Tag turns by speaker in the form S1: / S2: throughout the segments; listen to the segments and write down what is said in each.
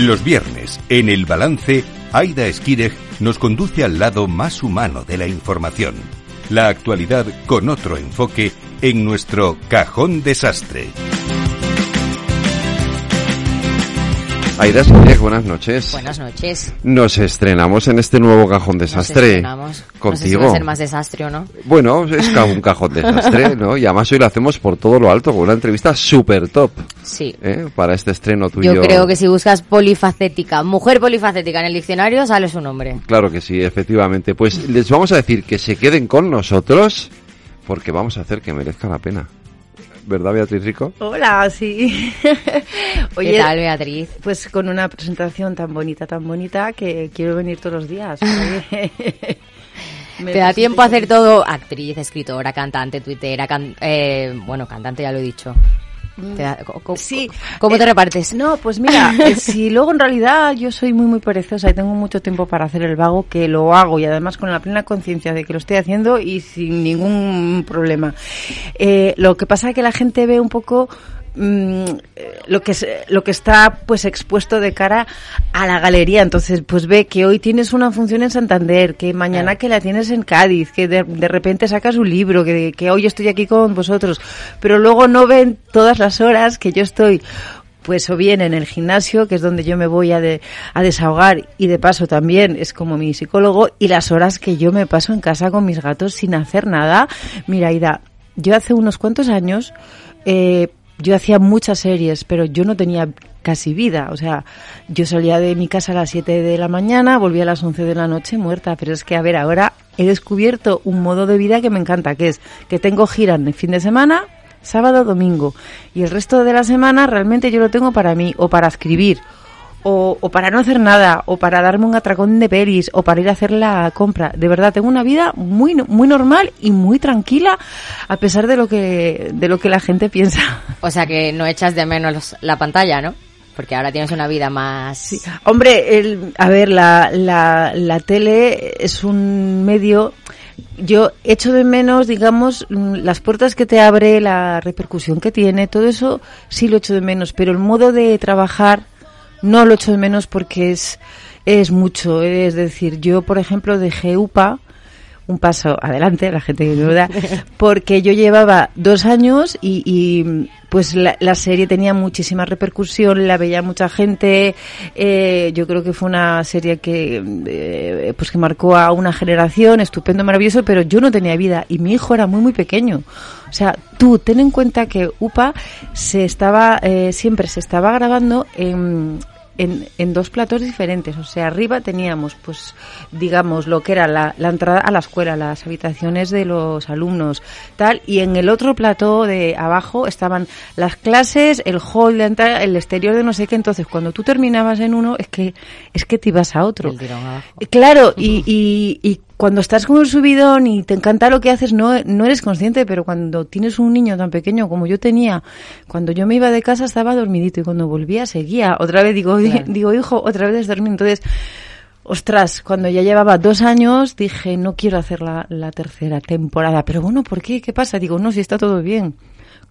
S1: Los viernes, en El Balance, Aida Esquireg nos conduce al lado más humano de la información. La actualidad con otro enfoque en nuestro Cajón Desastre.
S2: Aida Sánchez, buenas noches.
S3: Buenas noches.
S2: Nos estrenamos en este nuevo cajón desastre.
S3: Nos
S2: Contigo.
S3: No sé si va a ser más desastre o no.
S2: Bueno, es un cajón desastre, ¿no? Y además hoy lo hacemos por todo lo alto, con una entrevista súper top.
S3: Sí.
S2: ¿eh? Para este estreno tuyo.
S3: Yo creo que si buscas polifacética, mujer polifacética en el diccionario, sale su nombre.
S2: Claro que sí, efectivamente. Pues les vamos a decir que se queden con nosotros, porque vamos a hacer que merezca la pena. ¿Verdad, Beatriz Rico?
S4: Hola, sí.
S3: ¿Qué tal, Beatriz?
S4: Pues con una presentación tan bonita, tan bonita, que quiero venir todos los días. Me
S3: Te da tiempo a hacer todo, actriz, escritora, cantante, tuitera, can- eh, bueno, cantante ya lo he dicho. Te co-
S4: Sí.
S3: ¿Cómo te
S4: Eh,
S3: repartes?
S4: No, pues mira, eh, si luego en realidad yo soy muy, muy perezosa y tengo mucho tiempo para hacer el vago, que lo hago y además con la plena conciencia de que lo estoy haciendo y sin ningún problema. Eh, lo que pasa es que la gente ve un poco mm, eh, lo que es- lo que está pues expuesto de cara a la galería entonces pues ve que hoy tienes una función en Santander que mañana
S3: Claro.
S4: que la tienes en Cádiz que de, de repente sacas un libro que, que hoy estoy aquí con vosotros pero luego no ven todas las horas que yo estoy pues o bien en el gimnasio, que es donde yo me voy a, de- a desahogar y de paso también es como mi psicólogo, y las horas que yo me paso en casa con mis gatos sin hacer nada. Mira, Ida, yo hace unos cuantos años eh, yo hacía muchas series, pero yo no tenía casi vida. O sea, yo salía de mi casa a las 7 de la mañana, volvía a las 11 de la noche muerta. Pero es que, a ver, ahora he descubierto un modo de vida que me encanta, que es que tengo gira en el fin de semana, sábado, domingo. Y el resto de la semana realmente yo lo tengo para mí, o para escribir, o, o para no hacer nada, o para darme un atracón de pelis, o para ir a hacer la compra. De verdad, tengo una vida muy, muy normal y muy tranquila, a pesar de lo que, de lo que la gente piensa.
S3: O sea que no echas de menos la pantalla, ¿no? Porque ahora tienes una vida más...
S4: Sí. Hombre, el, a ver, la, la, la tele es un medio. Yo echo de menos, digamos, mm, las puertas que te abre, la repercusión que tiene, todo eso sí lo echo de menos, pero el modo de trabajar no lo echo de menos porque es, es mucho. Es decir, yo, por ejemplo, dejé UPA un paso adelante, la gente que me da, porque yo llevaba dos años y, y, pues la, la serie tenía muchísima repercusión, la veía mucha gente, eh, yo creo que fue una serie que eh, pues que marcó a una generación, estupendo, maravilloso, pero yo no tenía vida y mi hijo era muy muy pequeño. O sea, tú ten en cuenta que UPA se estaba eh, siempre se estaba grabando en en, en dos platos diferentes. O sea, arriba teníamos, pues, digamos, lo que era la, la entrada a la escuela, las habitaciones de los alumnos, tal, y en el otro plató de abajo estaban las clases, el hall de entrada, el exterior de no sé qué. Entonces, cuando tú terminabas en uno, es que, es que te ibas a otro.
S3: El tirón abajo.
S4: Claro, y, y, y cuando estás con el subidón y te encanta lo que haces, no, no eres consciente, pero cuando tienes un niño tan pequeño como yo tenía, cuando yo me iba de casa estaba dormidito y cuando volvía seguía. Otra vez digo,
S3: Claro.
S4: digo, hijo, otra vez es dormir. Entonces, ostras, cuando ya llevaba dos años dije, no quiero hacer la, la tercera temporada. Pero bueno, ¿por qué? ¿Qué pasa? Digo, no, si está todo bien.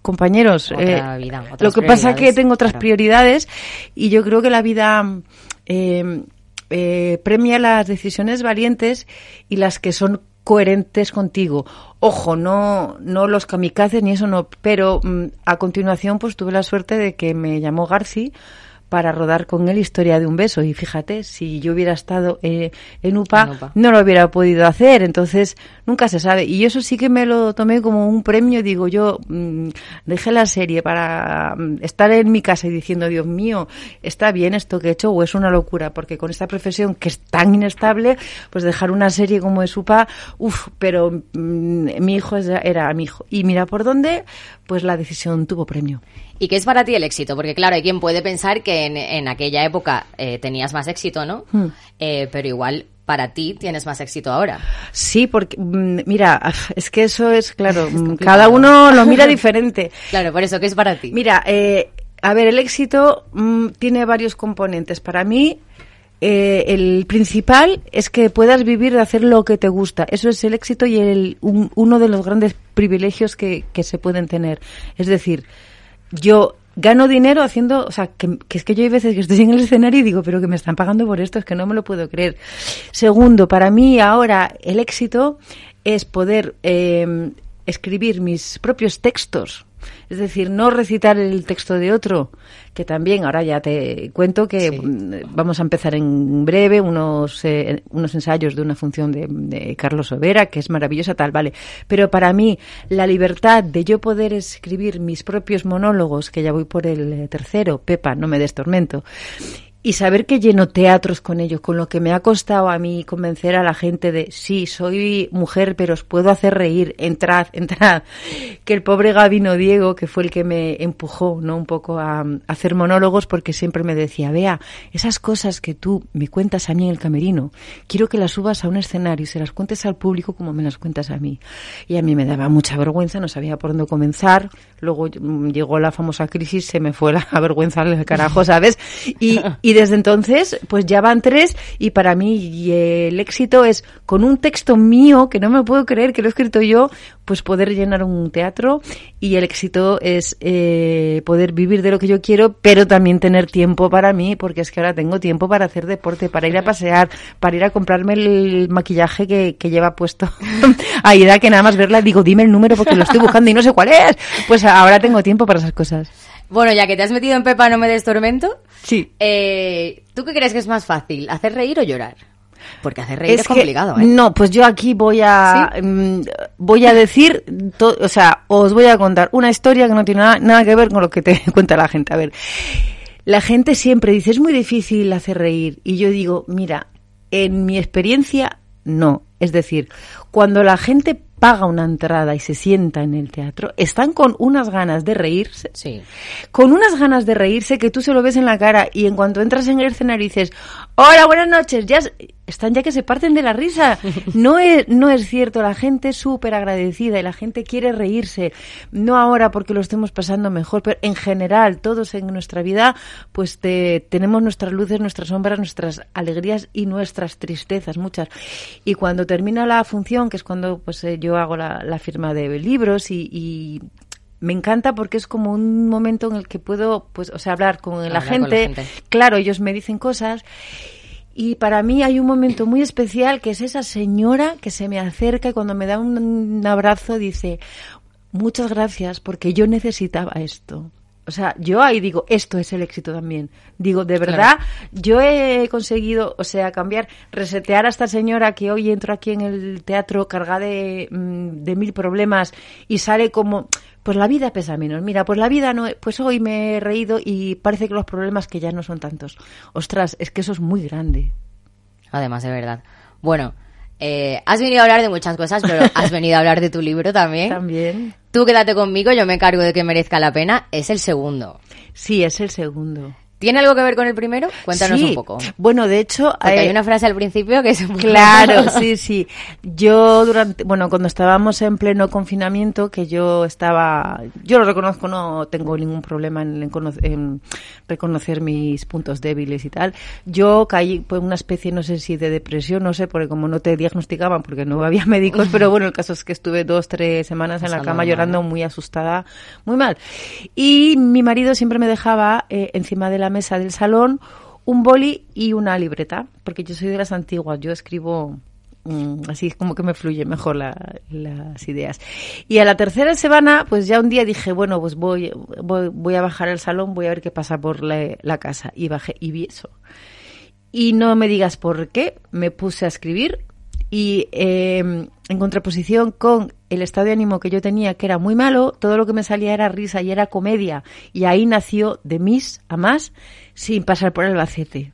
S4: Compañeros,
S3: Otra
S4: eh,
S3: vida,
S4: lo que pasa es que tengo otras
S3: claro.
S4: prioridades y yo creo que la vida eh, eh, premia las decisiones valientes y las que son coherentes contigo. Ojo, no, no los kamikazes ni eso no, pero mm, a continuación pues tuve la suerte de que me llamó Garci para rodar con él Historia de un beso y fíjate, si yo hubiera estado eh, en, UPA,
S3: En UPA.
S4: no lo hubiera podido hacer, entonces nunca se sabe. Y eso sí que me lo tomé como un premio, digo yo, mm, dejé la serie para mm, estar en mi casa y diciendo, Dios mío, está bien esto que he hecho o es una locura, porque con esta profesión que es tan inestable, pues dejar una serie como es UPA, uff, pero mm, mi hijo es- era mi hijo. Y mira por dónde, pues la decisión tuvo premio.
S3: ¿Y qué es para ti el éxito? Porque claro, hay quien puede pensar que en, en aquella época eh, tenías más éxito, ¿no?
S4: Hmm.
S3: Eh, pero igual para ti tienes más éxito ahora.
S4: Sí, porque mm, mira, es que eso es claro, mm, cada uno lo mira diferente.
S3: Claro, por eso, ¿qué es para ti?
S4: Mira, eh, a ver, el éxito mm, tiene varios componentes. Para mí, eh, el principal es que puedas vivir de hacer lo que te gusta. Eso es el éxito y el, un- uno de los grandes privilegios que, que se pueden tener. Es decir, yo gano dinero haciendo, o sea, que, es que yo hay veces que estoy en el escenario y digo, pero que me están pagando por esto, es que no me lo puedo creer. Segundo, para mí ahora el éxito es poder eh, escribir mis propios textos es decir, no recitar el texto de otro, que también ahora ya te cuento que mm, vamos a empezar en breve unos, eh, unos ensayos de una función de, de, Carlos Overa, que es maravillosa tal, vale. Pero para mí, la libertad de yo poder escribir mis propios monólogos, que ya voy por el tercero, Pepa, no me des tormento, y saber que lleno teatros con ellos, con lo que me ha costado a mí convencer a la gente de sí, soy mujer, pero os puedo hacer reír, entrad, entrad. Que el pobre Gabino Diego, que fue el que me empujó, ¿no? Un poco a, hacer monólogos, porque siempre me decía, vea, esas cosas que tú me cuentas a mí en el camerino, quiero que las subas a un escenario y se las cuentes al público como me las cuentas a mí. Y a mí me daba mucha vergüenza, no sabía por dónde comenzar. Luego mm, llegó la famosa crisis, se me fue la vergüenza al carajo, ¿sabes? Y, y desde entonces, pues ya van tres y para mí el éxito es con un texto mío, que no me puedo creer que lo he escrito yo, pues poder llenar un teatro y el éxito es eh, poder vivir de lo que yo quiero, pero también tener tiempo para mí, porque es que ahora tengo tiempo para hacer deporte, para ir a pasear, para ir a comprarme el maquillaje que, que lleva puesto Aida, que nada más verla digo, dime el número porque lo estoy buscando y no sé cuál es. Pues ahora tengo tiempo para esas cosas.
S3: Bueno, ya que te has metido en Pepa, no me des tormento.
S4: Sí.
S3: Eh, ¿Tú qué crees que es más fácil, hacer reír o llorar? Porque hacer reír es, complicado, ¿eh?
S4: No, pues yo aquí voy a mm, voy a decir, o sea, os voy a contar una historia que no tiene nada, nada, que ver con lo que te cuenta la gente. A ver, la gente siempre dice es muy difícil hacer reír y yo digo, mira, en mi experiencia no. Es decir, cuando la gente paga una entrada y se sienta en el teatro, están con unas ganas de reírse.
S3: Sí.
S4: Con unas ganas de reírse que tú se lo ves en la cara y en cuanto entras en el escenario dices, hola, buenas noches, ya están ya que se parten de la risa. No es, no es cierto, la gente es súper agradecida y la gente quiere reírse. No ahora porque lo estemos pasando mejor, pero en general, todos en nuestra vida, pues tenemos nuestras luces, nuestras sombras, nuestras alegrías y nuestras tristezas, muchas. Y cuando termina la función, que es cuando pues eh, yo hago la, firma de libros y, me encanta porque es como un momento en el que puedo, pues, o sea, hablar con, la, gente. Claro, ellos me dicen cosas. Y para mí hay un momento muy especial que es esa señora que se me acerca y cuando me da un abrazo dice, muchas gracias porque yo necesitaba esto. O sea, yo ahí digo, esto es el éxito también. Digo, de verdad, yo he conseguido, o sea, cambiar, resetear a esta señora que hoy entro aquí en el teatro cargada de, mm, de mil problemas y sale como, pues la vida pesa menos. Mira, pues la vida no, pues hoy me he reído y parece que los problemas que ya no son tantos. Ostras, es que eso es muy grande.
S3: Además, de verdad. Bueno, eh, has venido a hablar de muchas cosas, pero has venido a hablar de tu libro también.
S4: También.
S3: Tú quédate conmigo, yo me encargo de que merezca la pena. Es el segundo.
S4: Sí, es el segundo.
S3: ¿Tiene algo que ver con el primero? Cuéntanos un poco.
S4: Bueno, de hecho...
S3: hay una frase al principio que es...
S4: Claro, sí, sí. Yo durante... Bueno, cuando estábamos en pleno confinamiento, que yo estaba... Yo lo reconozco, no tengo ningún problema en, en, reconocer mis puntos débiles y tal. Yo caí pues una especie, no sé si de depresión, no sé, porque como no te diagnosticaban, porque no había médicos, pero bueno, el caso es que estuve dos, tres semanas en la cama llorando muy asustada, muy mal. Y mi marido siempre me dejaba eh, encima de la mesa del salón un boli y una libreta, porque yo soy de las antiguas, yo escribo mm, así como que me fluye mejor las ideas. Y a la tercera semana, pues ya un día dije, bueno, pues voy, voy, a bajar al salón, voy a ver qué pasa por la, casa. Y bajé y vi eso. Y no me digas por qué, me puse a escribir y em, en contraposición con el estado de ánimo que yo tenía, que era muy malo, todo lo que me salía era risa y era comedia. Y ahí nació de mis a más sin pasar por el bacete.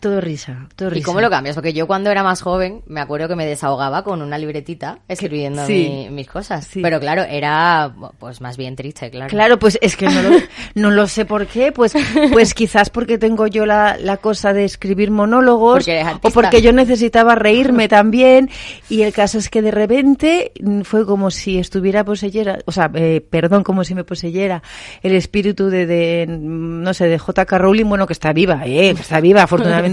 S4: Todo risa, todo risa.
S3: ¿Y cómo lo cambias? Porque yo cuando era más joven me acuerdo que me desahogaba con una libretita escribiendo mis cosas. Pero claro, era pues más bien triste, claro.
S4: Claro, pues es que no lo, no lo sé por qué. Pues, pues quizás porque tengo yo la, la cosa de escribir monólogos o porque yo necesitaba reírme también. Y el caso es que de repente fue como si estuviera poseyera, o sea, eh, perdón, como si me poseyera el espíritu de, de no sé, de J.K. Rowling, bueno, que está viva, eh, que está viva, afortunadamente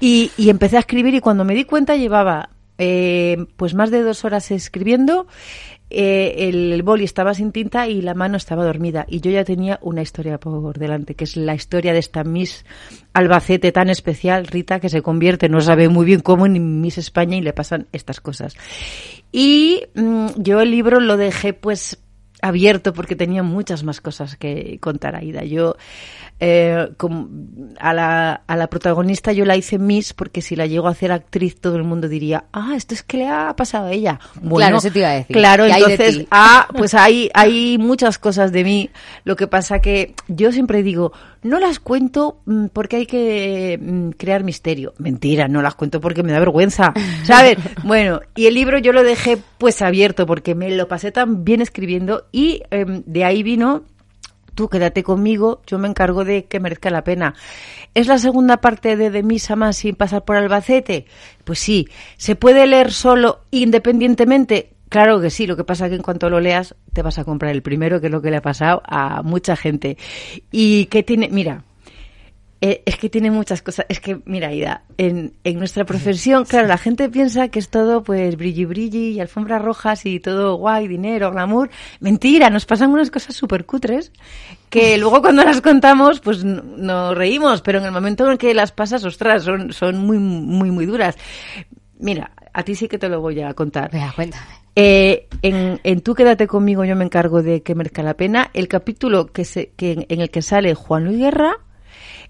S4: y, empecé a escribir y cuando me di cuenta llevaba eh, pues más de dos horas escribiendo eh, el, boli estaba sin tinta y la mano estaba dormida. Y yo ya tenía una historia por delante, que es la historia de esta Miss Albacete tan especial, Rita, que se convierte, no sabe muy bien cómo, en Miss España y le pasan estas cosas. Y mm, yo el libro lo dejé pues abierto porque tenía muchas más cosas que contar Aida. Yo eh, a, la, a la protagonista yo la hice Miss porque si la llego a hacer actriz todo el mundo diría, ah, esto es que le ha pasado a ella.
S3: claro, eso te iba a decir.
S4: Claro, entonces, ah, pues hay, hay muchas cosas de mí. Lo que pasa que yo siempre digo, no las cuento mm, porque hay que mm, crear misterio. Mentira, no las cuento porque me da vergüenza, ¿sabes? bueno, y el libro yo lo dejé pues abierto porque me lo pasé tan bien escribiendo y em, de ahí vino tú quédate conmigo, yo me encargo de que merezca la pena. ¿Es la segunda parte de De Misa Más sin pasar por Albacete? Pues sí. ¿Se puede leer solo independientemente? Claro que sí, lo que pasa es que en cuanto lo leas te vas a comprar el primero, que es lo que le ha pasado a mucha gente. Y que tiene, mira, eh, es que tiene muchas cosas. Es que, mira, Ida, en, en nuestra profesión, claro, la gente piensa que es todo, pues, brilli brilli y alfombras rojas y todo guay, dinero, glamour. Mentira, nos pasan unas cosas súper cutres que luego cuando las contamos, pues nos reímos, pero en el momento en el que las pasas, ostras, son, son muy, muy, muy duras. Mira, a ti sí que te lo voy a contar.
S3: cuéntame.
S4: Eh, en, en, Tú quédate conmigo, yo me encargo de que merezca la pena. El capítulo que se, que, en el que sale Juan Luis Guerra,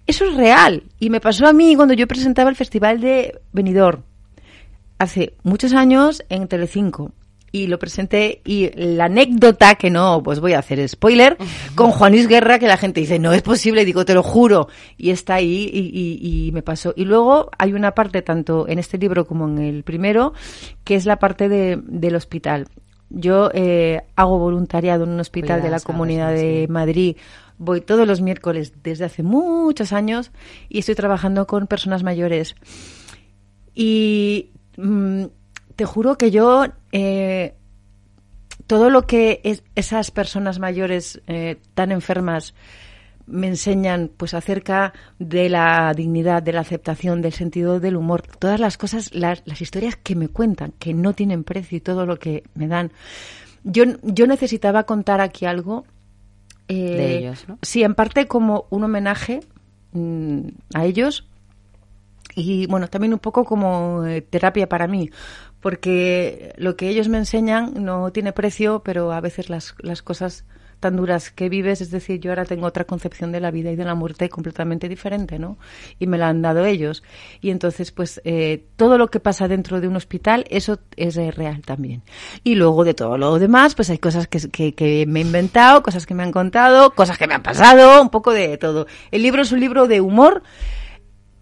S4: eso es real. Y me pasó a mí cuando yo presentaba el Festival de Benidorm. Hace muchos años en Telecinco. Y lo presenté y la anécdota, que no, pues voy a hacer spoiler, con Juanis Guerra, que la gente dice, no es posible, digo, te lo juro. Y está ahí y, y, me pasó. Y luego hay una parte, tanto en este libro como en el primero, que es la parte de, del hospital. Yo eh, hago voluntariado en un hospital de la Comunidad de Madrid Voy todos los miércoles desde hace muchos años y estoy trabajando con personas mayores. Y mm, te juro que yo, eh, todo lo que es, esas personas mayores eh, tan enfermas me enseñan pues acerca de la dignidad, de la aceptación, del sentido del humor, todas las cosas, las, las historias que me cuentan, que no tienen precio y todo lo que me dan. Yo, yo necesitaba contar aquí algo
S3: eh, de ellos, ¿no?
S4: Sí, en parte como un homenaje mm, a ellos y bueno, también un poco como eh, terapia para mí, porque lo que ellos me enseñan no tiene precio, pero a veces las, las cosas tan duras que vives, es decir, yo ahora tengo otra concepción de la vida y de la muerte completamente diferente, ¿no? Y me la han dado ellos. Y entonces, pues, eh, todo lo que pasa dentro de un hospital, eso es real también. Y luego de todo lo demás, pues hay cosas que, que, que me he inventado, cosas que me han contado, cosas que me han pasado, un poco de todo. El libro es un libro de humor,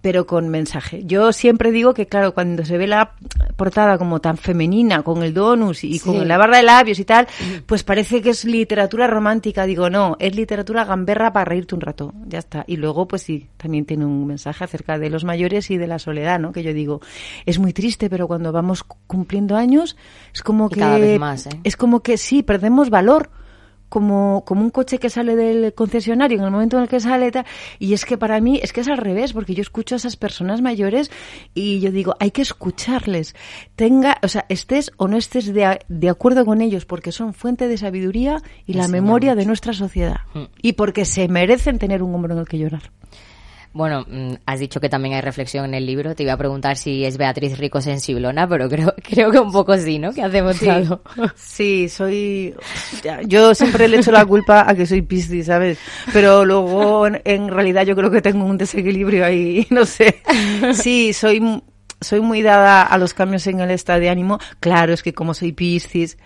S4: pero con mensaje. Yo siempre digo que, claro, cuando se ve la portada como tan femenina, con el donus y con la barra de labios y tal, pues parece que es literatura romántica. Digo, no, es literatura gamberra para reírte un rato. Ya está. Y luego, pues sí, también tiene un mensaje acerca de los mayores y de la soledad, ¿no? Que yo digo, es muy triste, pero cuando vamos cumpliendo años, es como que.
S3: Cada vez más, ¿eh?
S4: Es como que sí, perdemos valor como, como un coche que sale del concesionario en el momento en el que sale y es que para mí es que es al revés porque yo escucho a esas personas mayores y yo digo hay que escucharles. Tenga o sea estés o no estés de, de acuerdo con ellos porque son fuente de sabiduría y la memoria de nuestra sociedad. Mm. y porque se merecen tener un hombro en el que llorar
S3: bueno, mm, has dicho que también hay reflexión en el libro. Te iba a preguntar si es Beatriz Rico sensiblona, pero creo, creo que un poco sí, ¿no? Que hacemos
S4: sí, Sí, soy... Yo siempre le echo la culpa a que soy piscis, ¿sabes? Pero luego, en, realidad, yo creo que tengo un desequilibrio ahí, no sé. Sí, soy soy muy dada a los cambios en el estado de ánimo. Claro, es que como soy Piscis,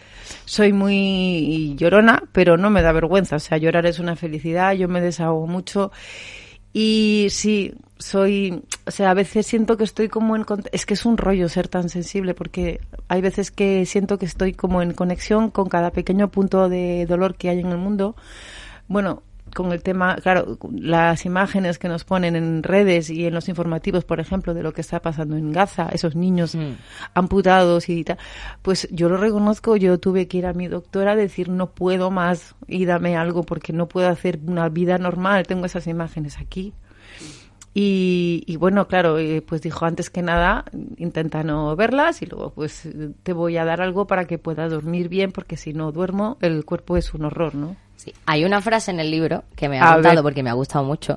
S4: soy muy llorona, pero no me da vergüenza. O sea, llorar es una felicidad, yo me desahogo mucho y sí, soy, o sea, a veces siento que estoy como en, es que es un rollo ser tan sensible porque hay veces que siento que estoy como en conexión con cada pequeño punto de dolor que hay en el mundo. Bueno, con el tema, claro, las imágenes que nos ponen en redes y en los informativos, por ejemplo, de lo que está pasando en Gaza, esos niños mm. amputados y tal, pues yo lo reconozco, yo tuve que ir a mi doctora a decir no puedo más y dame algo porque no puedo hacer una vida normal, tengo esas imágenes aquí. Y, bueno, claro, eh, pues dijo antes que nada, intenta no verlas y luego pues te voy a dar algo para que puedas dormir bien porque si no duermo el cuerpo es un horror, ¿no?
S3: Sí, hay una frase en el libro que me ha gustado porque me ha gustado mucho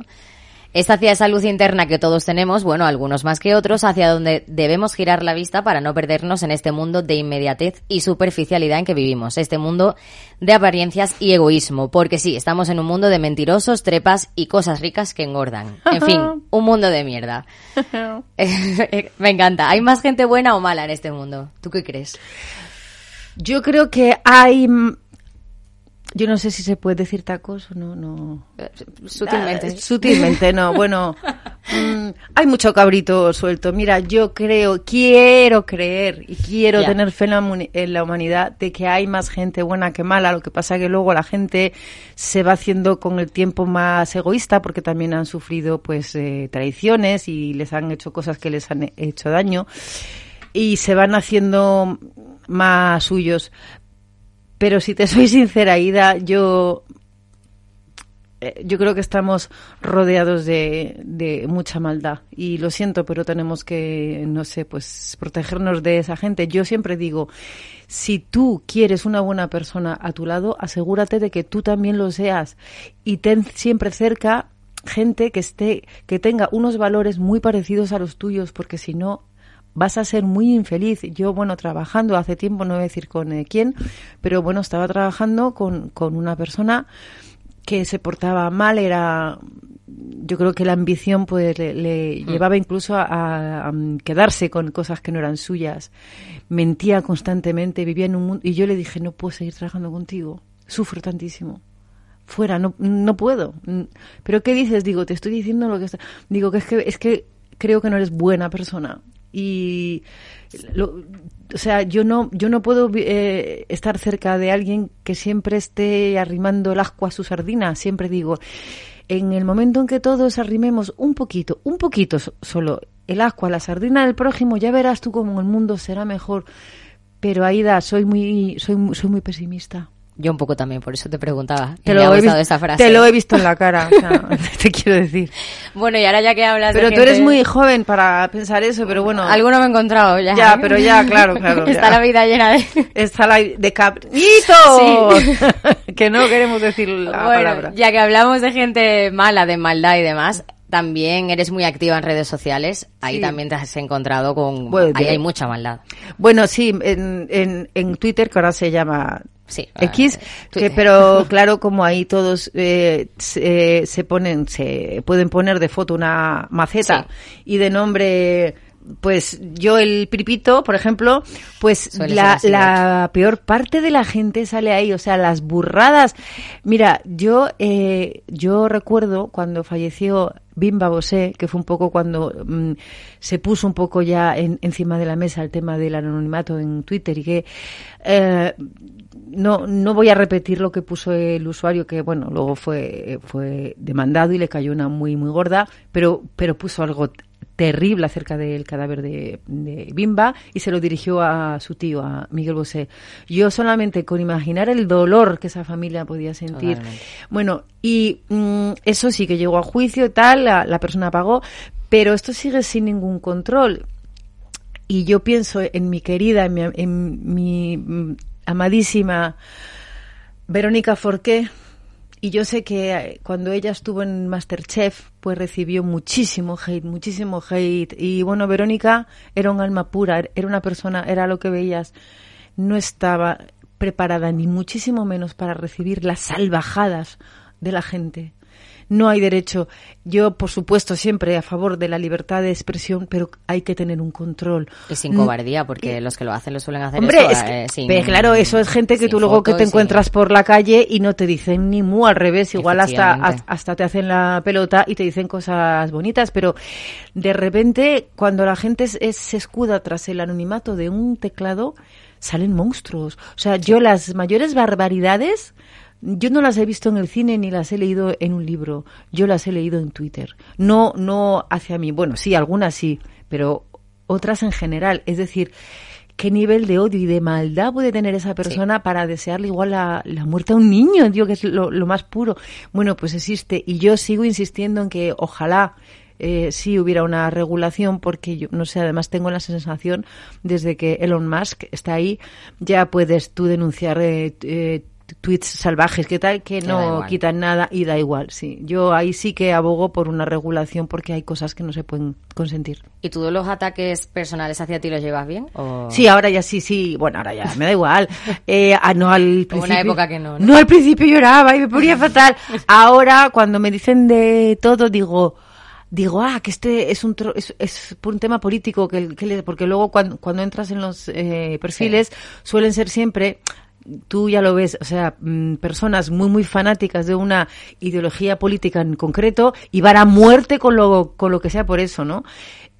S3: es hacia esa luz interna que todos tenemos, bueno, algunos más que otros, hacia donde debemos girar la vista para no perdernos en este mundo de inmediatez y superficialidad en que vivimos, este mundo de apariencias y egoísmo, porque sí, estamos en un mundo de mentirosos, trepas y cosas ricas que engordan. En fin, un mundo de mierda. Me encanta. ¿Hay más gente buena o mala en este mundo? ¿Tú qué crees?
S4: Yo creo que hay yo no sé si se puede decir tacos o no, no.
S3: Sutilmente. Ah,
S4: sutilmente, no. Bueno, mm, hay mucho cabrito suelto. Mira, yo creo, quiero creer y quiero tener fe en la, humanidad de que hay más gente buena que mala. Lo que pasa es que luego la gente se va haciendo con el tiempo más egoísta porque también han sufrido pues eh, traiciones y les han hecho cosas que les han hecho daño y se van haciendo más suyos. Pero si te soy sincera, Ida, yo eh, yo creo que estamos rodeados de, de, mucha maldad y lo siento, pero tenemos que, no sé, pues protegernos de esa gente. Yo siempre digo, si tú quieres una buena persona a tu lado, asegúrate de que tú también lo seas y ten siempre cerca gente que esté, que tenga unos valores muy parecidos a los tuyos, porque si no, vas a ser muy infeliz. Yo, bueno, trabajando hace tiempo, no voy a decir con eh, quién, pero bueno, estaba trabajando con, con una persona que se portaba mal, era yo creo que la ambición pues le, hmm. llevaba incluso a, quedarse con cosas que no eran suyas. Mentía constantemente, vivía en un mundo y yo le dije, "No puedo seguir trabajando contigo. Sufro tantísimo." Fuera, no no puedo. Pero ¿qué dices? Digo, te estoy diciendo lo que está digo que es que es que creo que no eres buena persona y o sea yo no yo no puedo eh, estar cerca de alguien que siempre esté arrimando el asco a su sardina siempre digo. En el momento en que todos arrimemos un poquito un poquito solo el asco a la sardina del prójimo ya verás tú cómo el mundo será mejor. Pero Aida soy muy soy soy muy pesimista
S3: yo un poco también, por eso te preguntaba. Te lo, he visto, esa frase.
S4: te lo he visto en la cara, te quiero decir.
S3: Bueno, y ahora ya que hablas
S4: Pero tú eres muy joven para pensar eso, pero bueno.
S3: Alguno me he encontrado ya.
S4: Ya, pero ya, claro, claro.
S3: Está la vida llena de...
S4: Está la de capritos. que no queremos decir la palabra.
S3: ya que hablamos de gente mala, de maldad y demás, también eres muy activa en redes sociales. Ahí también te has encontrado con... ahí hay mucha maldad.
S4: Bueno, sí, en, en, en Twitter, que ahora se llama
S3: Sí,
S4: X, que, pero claro, como ahí todos eh, se, ponen, se pueden poner de foto una maceta y de nombre pues yo el pripito, por ejemplo, pues la, la peor parte de la gente sale ahí, o sea, las burradas. Mira, yo eh, yo recuerdo cuando falleció Bimba Bosé, que fue un poco cuando mm, se puso un poco ya encima de la mesa el tema del anonimato en Twitter y que eh, no, no voy a repetir lo que puso el usuario, que bueno, luego fue, fue demandado y le cayó una muy, muy gorda, pero, pero puso algo terrible acerca del cadáver de, Bimba y se lo dirigió a su tío, a Miguel Bosé. Yo solamente con imaginar el dolor que esa familia podía sentir. Bueno, y mm, eso sí que llegó a juicio y tal, la, persona pagó, pero esto sigue sin ningún control. Y yo pienso en mi querida, en mi, en mi mm, amadísima Verónica Forqué. Y yo sé que eh, cuando ella estuvo en Masterchef, pues recibió muchísimo hate, muchísimo hate. Y bueno, Verónica era un alma pura, era una persona, era lo que veías. No estaba preparada ni muchísimo menos para recibir las salvajadas de la gente no hay derecho. Yo, por supuesto, siempre a favor de la libertad de expresión, pero hay que tener un control.
S3: Y sin cobardía, porque los que lo hacen lo suelen hacer
S4: Hombre, eso, eh, claro, eso es gente que tú luego que te encuentras por la calle y no te dicen ni mu, al revés, igual hasta, hasta te hacen la pelota y te dicen cosas bonitas, pero de repente, cuando la gente se escuda tras el anonimato de un teclado, salen monstruos. O sea, yo las mayores barbaridades yo no las he visto en el cine ni las he leído en un libro, yo las he leído en Twitter. No, no hacia mí. Bueno, sí, algunas sí, pero otras en general. Es decir, qué nivel de odio y de maldad puede tener esa persona para desearle igual la, muerte a un niño, digo que es lo, lo, más puro. Bueno, pues existe y yo sigo insistiendo en que ojalá eh, sí hubiera una regulación porque yo no sé, además tengo la sensación desde que Elon Musk está ahí, ya puedes tú denunciar eh, eh tweets salvajes que tal que no quitan nada y da igual sí. Yo ahí sí que abogo por una regulación porque hay cosas que no se pueden consentir.
S3: Y tú los ataques personales hacia ti los llevas bien
S4: sí ahora ya sí sí. Bueno ahora ya me da igual. Eh, ah, no al principio
S3: una época que no,
S4: no, al principio lloraba y me ponía fatal. Ahora cuando me dicen de todo digo digo, ah, que este es un es, es, por un tema político, que, que porque luego cuando, cuando entras en los eh, perfiles suelen ser siempre tú ya lo ves, o sea, mm, personas muy, muy fanáticas de una ideología política en concreto y van a muerte con lo, con lo que sea por eso, ¿no?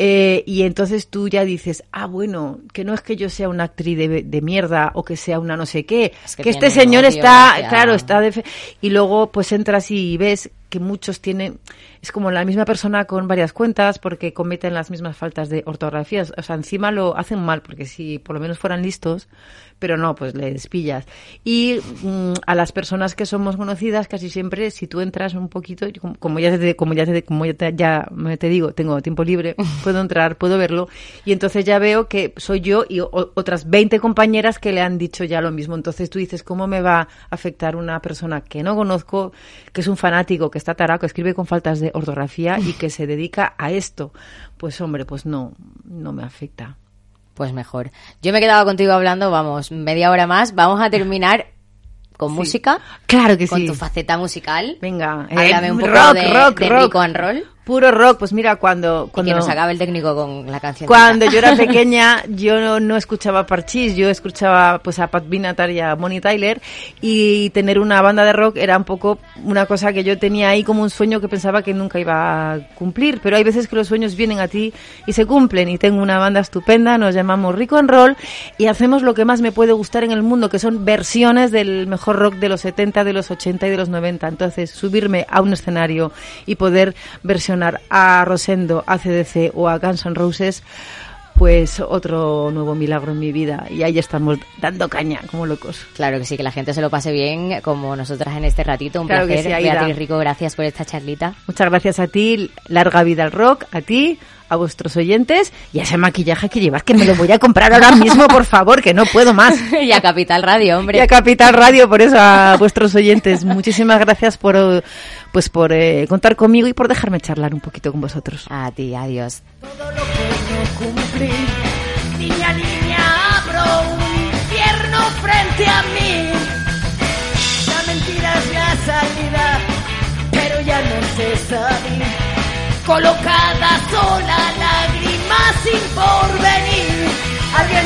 S4: Eh, y entonces tú ya dices, ah, bueno, que no es que yo sea una actriz de, de mierda o que sea una no sé qué, que, este señor está, claro, está de y luego pues entras y ves que muchos tienen, es como la misma persona con varias cuentas porque cometen las mismas faltas de ortografía, o sea, encima lo hacen mal porque si por lo menos fueran listos, pero no, pues les pillas. Y mm, a las personas que somos conocidas, casi siempre, si tú entras un poquito, como ya te, como ya te, como ya te, ya te digo, tengo tiempo libre, puedo entrar, puedo verlo, y entonces ya veo que soy yo y otras 20 compañeras que le han dicho ya lo mismo. Entonces tú dices, ¿cómo me va a afectar una persona que no conozco, que es un fanático, que está tarado, que escribe con faltas de ortografía y que se dedica a esto? Pues hombre, pues no, no me afecta.
S3: Pues mejor. Yo me he quedado contigo hablando, vamos, media hora más. Vamos a terminar con música.
S4: Claro que sí.
S3: Con tu faceta musical.
S4: Venga,
S3: háblame eh, un poco de, rock, rock. and roll.
S4: Puro rock, pues mira, cuando... cuando
S3: que nos acabe el técnico con la canción.
S4: Cuando yo era pequeña, yo no, escuchaba Parchís, yo escuchaba pues a Pat Benatar y a Bonnie Tyler, y tener una banda de rock era un poco una cosa que yo tenía ahí como un sueño que pensaba que nunca iba a cumplir, pero hay veces que los sueños vienen a ti y se cumplen, y tengo una banda estupenda, nos llamamos Rico and Roll, y hacemos lo que más me puede gustar en el mundo, que son versiones del mejor rock de los 70, de los 80 y de los 90. Entonces, subirme a un escenario y poder versionar a Rosendo, a CDC o a Guns N' Roses, pues otro nuevo milagro en mi vida. Y ahí estamos dando caña como locos.
S3: Claro que sí, que la gente se lo pase bien, como nosotras en este ratito. Un placer. Beatriz Rico, gracias por esta charlita.
S4: Muchas gracias a ti. Larga vida al rock, a ti, a vuestros oyentes y a ese maquillaje que llevas, que me lo voy a comprar ahora mismo, por favor, que no puedo más.
S3: y a Capital Radio, hombre.
S4: Y a Capital Radio, por eso a vuestros oyentes. Muchísimas gracias por, pues por eh, contar conmigo y por dejarme charlar un poquito con vosotros.
S3: A ti, adiós.
S5: Todo lo que no cumplí, niña, niña, abro un infierno frente a mí. La mentira es la salida, pero ya no se sabe colocada sola, lágrimas sin porvenir, alguien